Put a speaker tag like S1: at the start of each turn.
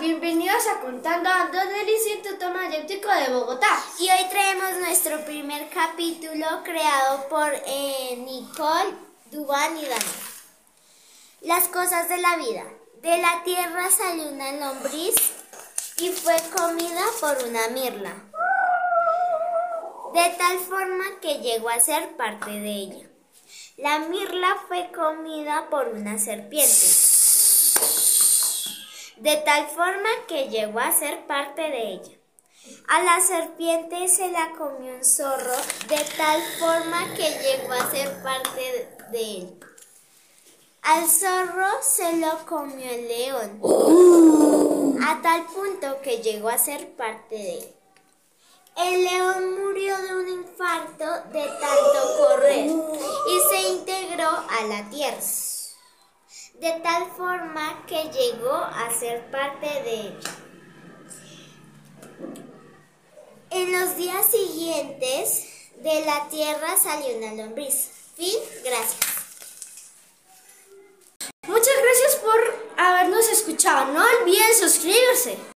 S1: bienvenidos a Contando Ando del Instituto Mayéutico de Bogotá.
S2: Y hoy traemos nuestro primer capítulo creado por eh, Nicole, Duban y Dani. Las cosas de la vida. De la tierra salió una lombriz y fue comida por una mirla. De tal forma que llegó a ser parte de ella. La mirla fue comida por una serpiente de tal forma que llegó a ser parte de ella. A la serpiente se la comió un zorro, de tal forma que llegó a ser parte de él. Al zorro se lo comió el león, a tal punto que llegó a ser parte de él. El león murió de un infarto de tanto correr y se integró a la tierra de tal forma que llegó a ser parte de ella. En los días siguientes de la tierra salió una lombriz. Fin, gracias.
S1: Muchas gracias por habernos escuchado. No olviden suscribirse.